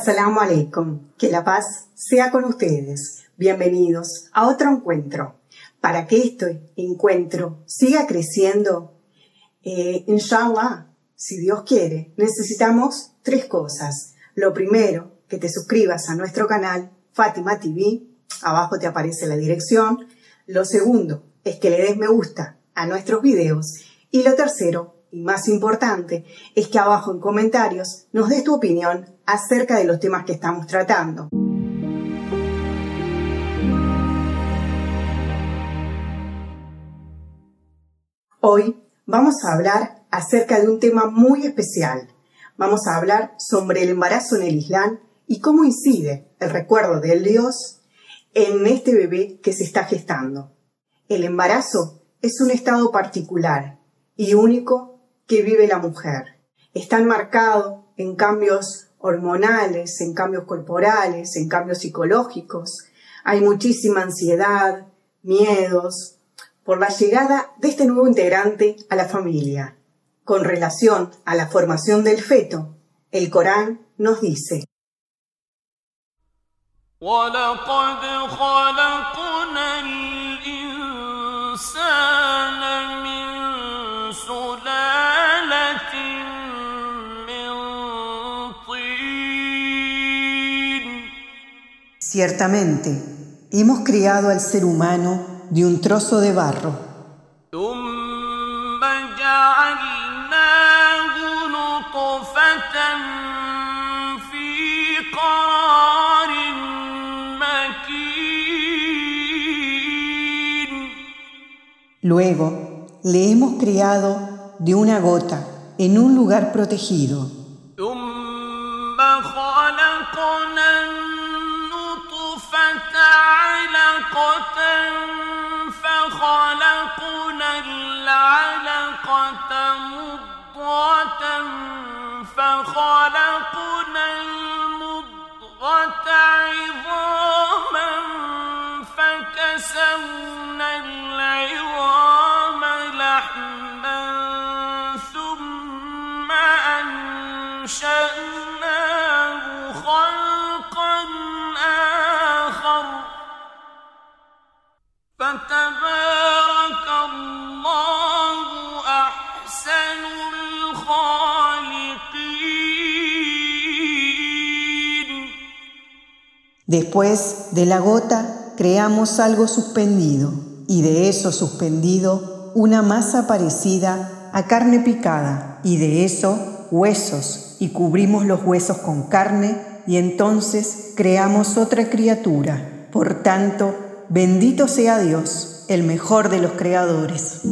Assalamu alaikum. Que la paz sea con ustedes. Bienvenidos a otro encuentro. Para que este encuentro siga creciendo, eh, inshallah, si Dios quiere, necesitamos tres cosas. Lo primero, que te suscribas a nuestro canal Fátima TV. Abajo te aparece la dirección. Lo segundo es que le des me gusta a nuestros videos. Y lo tercero, y más importante, es que abajo en comentarios nos des tu opinión acerca de los temas que estamos tratando. Hoy vamos a hablar acerca de un tema muy especial. Vamos a hablar sobre el embarazo en el Islam y cómo incide el recuerdo del Dios en este bebé que se está gestando. El embarazo es un estado particular y único que vive la mujer. Está enmarcado en cambios hormonales, en cambios corporales, en cambios psicológicos. Hay muchísima ansiedad, miedos, por la llegada de este nuevo integrante a la familia. Con relación a la formación del feto, el Corán nos dice, Ciertamente, hemos criado al ser humano de un trozo de barro. Luego le hemos criado de una gota en un lugar protegido. المضغة Después de la gota creamos algo suspendido y de eso suspendido una masa parecida a carne picada y de eso huesos y cubrimos los huesos con carne y entonces creamos otra criatura. Por tanto, Bendito sea Dios, el mejor de los creadores.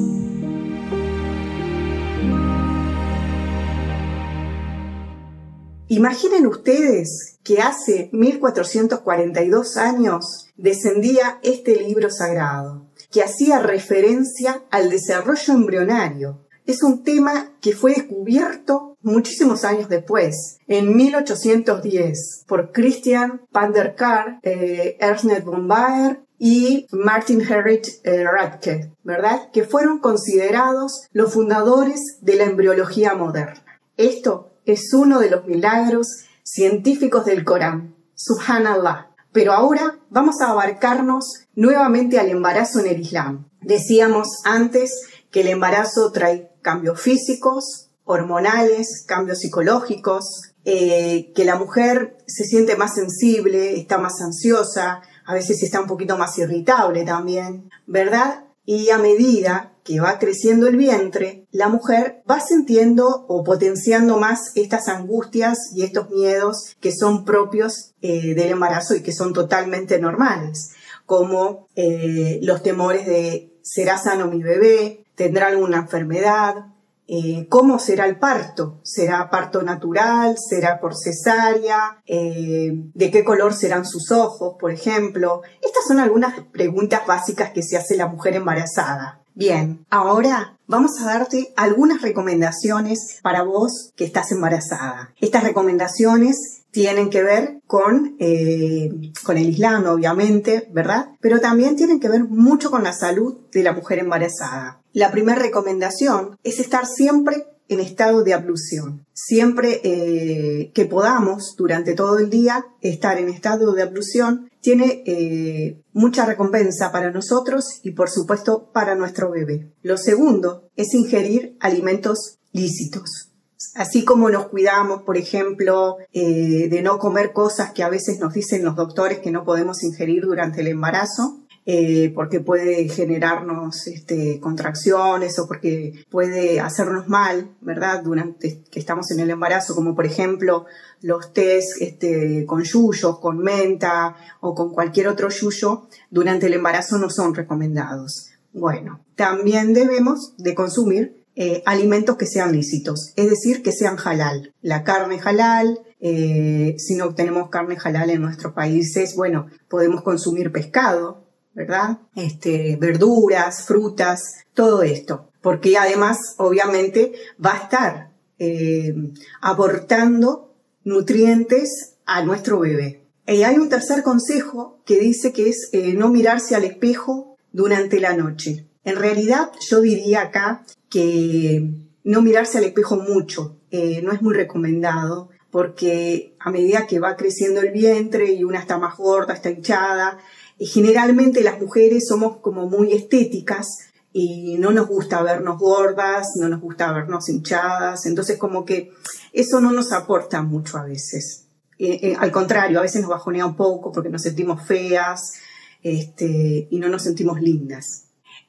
Imaginen ustedes que hace 1442 años descendía este libro sagrado, que hacía referencia al desarrollo embrionario. Es un tema que fue descubierto muchísimos años después, en 1810, por Christian van der Kar, eh, Ernst von Baer y Martin Herrick eh, Radke, ¿verdad? Que fueron considerados los fundadores de la embriología moderna. Esto es uno de los milagros científicos del Corán. Subhanallah. Pero ahora vamos a abarcarnos nuevamente al embarazo en el Islam. Decíamos antes que el embarazo trae cambios físicos, hormonales, cambios psicológicos, eh, que la mujer se siente más sensible, está más ansiosa, a veces está un poquito más irritable también, ¿verdad? Y a medida que va creciendo el vientre, la mujer va sintiendo o potenciando más estas angustias y estos miedos que son propios eh, del embarazo y que son totalmente normales, como eh, los temores de ¿será sano mi bebé? ¿Tendrá alguna enfermedad? Eh, cómo será el parto. ¿Será parto natural? ¿Será por cesárea? ¿De qué color serán sus ojos, por ejemplo? Estas son algunas preguntas básicas que se hace la mujer embarazada. Bien, ahora vamos a darte algunas recomendaciones para vos que estás embarazada. Estas recomendaciones tienen que ver con, eh, con el Islam, obviamente, ¿verdad? Pero también tienen que ver mucho con la salud de la mujer embarazada. La primera recomendación es estar siempre en estado de ablución. Siempre eh, que podamos, durante todo el día, estar en estado de ablución, tiene eh, mucha recompensa para nosotros y, por supuesto, para nuestro bebé. Lo segundo es ingerir alimentos lícitos. Así como nos cuidamos, por ejemplo, eh, de no comer cosas que a veces nos dicen los doctores que no podemos ingerir durante el embarazo, eh, porque puede generarnos este, contracciones o porque puede hacernos mal, ¿verdad? Durante que estamos en el embarazo, como por ejemplo los test este, con yuyos, con menta o con cualquier otro yuyo, durante el embarazo no son recomendados. Bueno, también debemos de consumir eh, alimentos que sean lícitos, es decir, que sean halal. La carne halal, eh, si no tenemos carne halal en nuestros países, bueno, podemos consumir pescado, ¿verdad? Este, verduras, frutas, todo esto. Porque además, obviamente, va a estar eh, aportando nutrientes a nuestro bebé. Y hay un tercer consejo que dice que es eh, no mirarse al espejo durante la noche. En realidad, yo diría acá que no mirarse al espejo mucho, eh, no es muy recomendado, porque a medida que va creciendo el vientre y una está más gorda, está hinchada, generalmente las mujeres somos como muy estéticas y no nos gusta vernos gordas, no nos gusta vernos hinchadas, entonces como que eso no nos aporta mucho a veces. Eh, eh, al contrario, a veces nos bajonea un poco porque nos sentimos feas este, y no nos sentimos lindas.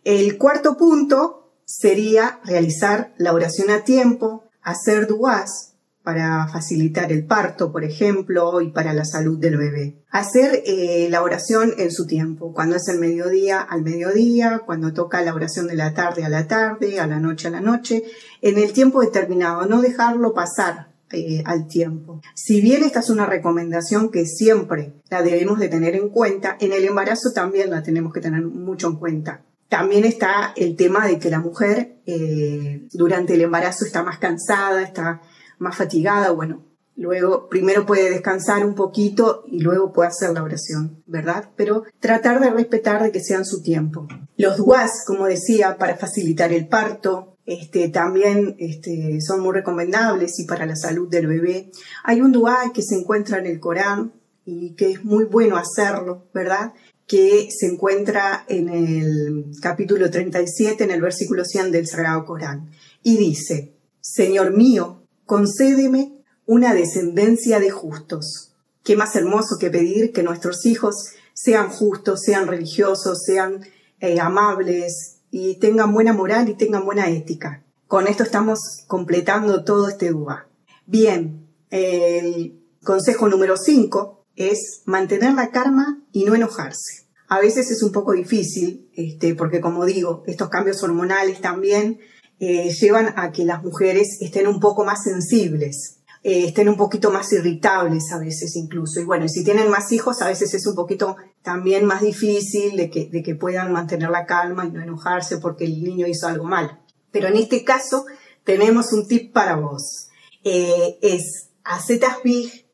El cuarto punto sería realizar la oración a tiempo, hacer duas, para facilitar el parto, por ejemplo, y para la salud del bebé. Hacer eh, la oración en su tiempo, cuando es el mediodía al mediodía, cuando toca la oración de la tarde a la tarde, a la noche a la noche, en el tiempo determinado, no dejarlo pasar eh, al tiempo. Si bien esta es una recomendación que siempre la debemos de tener en cuenta, en el embarazo también la tenemos que tener mucho en cuenta. También está el tema de que la mujer eh, durante el embarazo está más cansada, está más fatigada, bueno, luego primero puede descansar un poquito y luego puede hacer la oración, ¿verdad? Pero tratar de respetar de que sean su tiempo. Los duas, como decía, para facilitar el parto, este, también este, son muy recomendables y para la salud del bebé. Hay un dua que se encuentra en el Corán y que es muy bueno hacerlo, ¿verdad? que se encuentra en el capítulo 37, en el versículo 100 del Sagrado Corán. Y dice, Señor mío, concédeme una descendencia de justos. Qué más hermoso que pedir que nuestros hijos sean justos, sean religiosos, sean eh, amables y tengan buena moral y tengan buena ética. Con esto estamos completando todo este dúa. Bien, el consejo número 5 es mantener la calma y no enojarse. A veces es un poco difícil, este, porque como digo, estos cambios hormonales también eh, llevan a que las mujeres estén un poco más sensibles, eh, estén un poquito más irritables a veces incluso. Y bueno, si tienen más hijos, a veces es un poquito también más difícil de que, puedan mantener la calma y no enojarse porque el niño hizo algo mal. Pero en este caso tenemos un tip para vos. Eh, es hacer tasbih,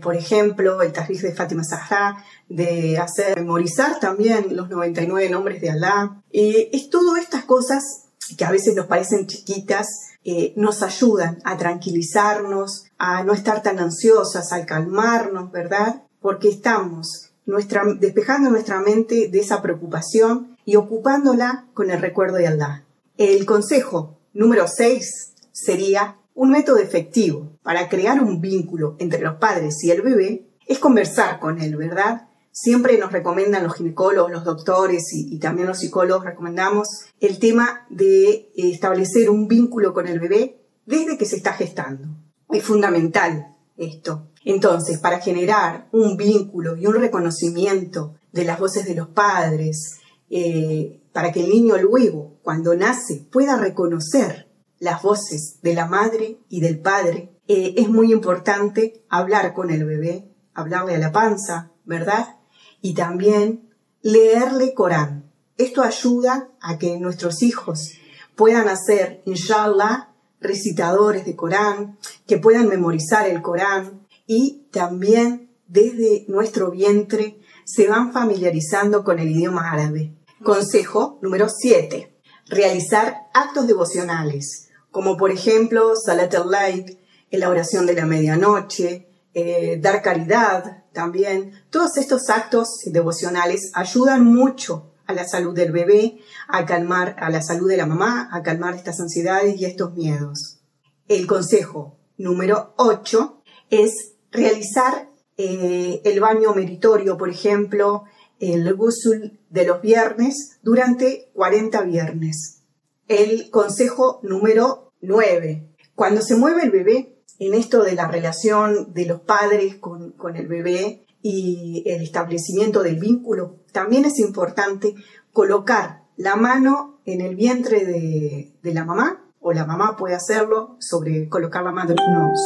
por ejemplo, el tasbih de Fátima Zahra, de hacer memorizar también los 99 nombres de Alá. es todo estas cosas que a veces nos parecen chiquitas, eh, nos ayudan a tranquilizarnos, a no estar tan ansiosas, a calmarnos, ¿verdad? Porque estamos nuestra, despejando nuestra mente de esa preocupación y ocupándola con el recuerdo de Allah. El consejo número 6 sería un método efectivo para crear un vínculo entre los padres y el bebé es conversar con él, ¿verdad? Siempre nos recomiendan los ginecólogos, los doctores y, también los psicólogos recomendamos el tema de establecer un vínculo con el bebé desde que se está gestando. Es fundamental esto. Entonces, para generar un vínculo y un reconocimiento de las voces de los padres, eh, para que el niño luego, cuando nace, pueda reconocer las voces de la madre y del padre, eh, es muy importante hablar con el bebé, hablarle a la panza, ¿verdad? Y también leerle Corán. Esto ayuda a que nuestros hijos puedan hacer, inshallah, recitadores de Corán, que puedan memorizar el Corán y también desde nuestro vientre se van familiarizando con el idioma árabe. Consejo número 7. Realizar actos devocionales como por ejemplo Salat al-Light, la oración de la medianoche, eh, dar caridad también. Todos estos actos devocionales ayudan mucho a la salud del bebé, a calmar a la salud de la mamá, a calmar estas ansiedades y estos miedos. El consejo número 8 es realizar eh, el baño meritorio, por ejemplo, el gusul de los viernes durante 40 viernes. El consejo número 9. Cuando se mueve el bebé, en esto de la relación de los padres con, el bebé y el establecimiento del vínculo, también es importante colocar la mano en el vientre de, la mamá, o la mamá puede hacerlo, sobre colocar la mano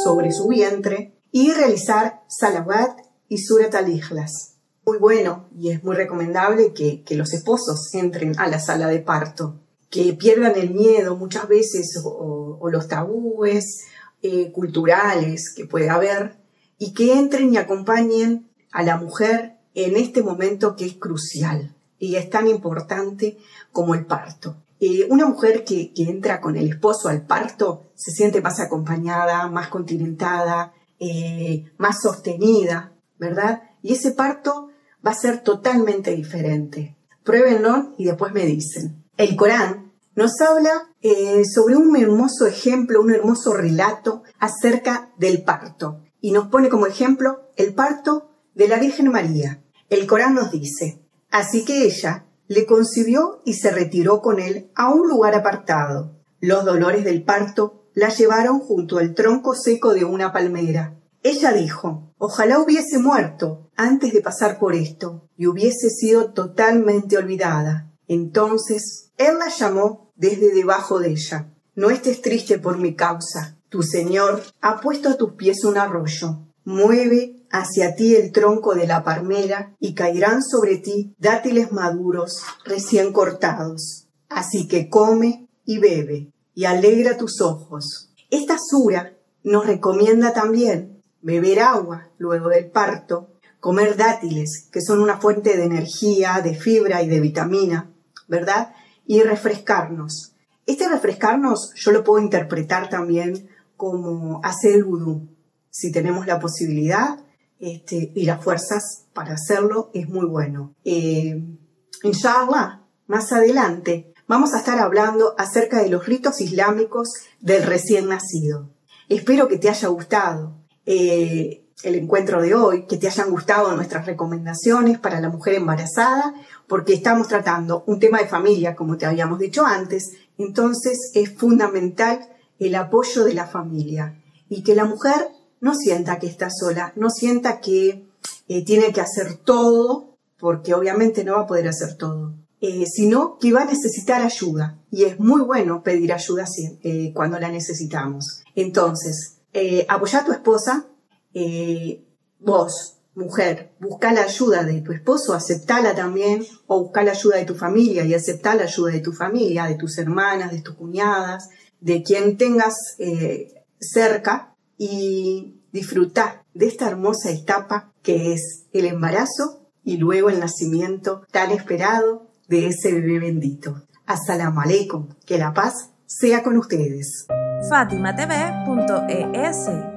sobre su vientre, y realizar salawat y surat al-ikhlas. Muy bueno y es muy recomendable que, los esposos entren a la sala de parto, que pierdan el miedo muchas veces o los tabúes eh, culturales que puede haber y que entren y acompañen a la mujer en este momento que es crucial y es tan importante como el parto. Eh, una mujer que, entra con el esposo al parto se siente más acompañada, más continentada, eh, más sostenida, ¿verdad? Y ese parto va a ser totalmente diferente. Pruébenlo y después me dicen. El Corán nos habla eh, sobre un hermoso ejemplo, un hermoso relato acerca del parto. Y nos pone como ejemplo el parto de la Virgen María. El Corán nos dice, así que ella le concibió y se retiró con él a un lugar apartado. Los dolores del parto la llevaron junto al tronco seco de una palmera. Ella dijo, ojalá hubiese muerto antes de pasar por esto y hubiese sido totalmente olvidada. Entonces él la llamó desde debajo de ella. No estés triste por mi causa. Tu Señor ha puesto a tus pies un arroyo. Mueve hacia ti el tronco de la palmera y caerán sobre ti dátiles maduros recién cortados. Así que come y bebe y alegra tus ojos. Esta sura nos recomienda también beber agua luego del parto, comer dátiles, que son una fuente de energía, de fibra y de vitamina, ¿verdad? Y refrescarnos. Este refrescarnos yo lo puedo interpretar también como hacer el vudú. Si tenemos la posibilidad este, y las fuerzas para hacerlo, es muy bueno. Eh, inshallah, más adelante vamos a estar hablando acerca de los ritos islámicos del recién nacido. Espero que te haya gustado. Eh, el encuentro de hoy, que te hayan gustado nuestras recomendaciones para la mujer embarazada, porque estamos tratando un tema de familia, como te habíamos dicho antes, entonces es fundamental el apoyo de la familia y que la mujer no sienta que está sola, no sienta que eh, tiene que hacer todo, porque obviamente no va a poder hacer todo, eh, sino que va a necesitar ayuda y es muy bueno pedir ayuda eh, cuando la necesitamos. Entonces, apoya a tu esposa, eh, vos, mujer, busca la ayuda de tu esposo, aceptala también, o busca la ayuda de tu familia y acepta la ayuda de tu familia, de tus hermanas, de tus cuñadas, de quien tengas eh, cerca y disfrutar de esta hermosa etapa que es el embarazo y luego el nacimiento tan esperado de ese bebé bendito. Assalamu alaikum, que la paz sea con ustedes. FatimaTV.es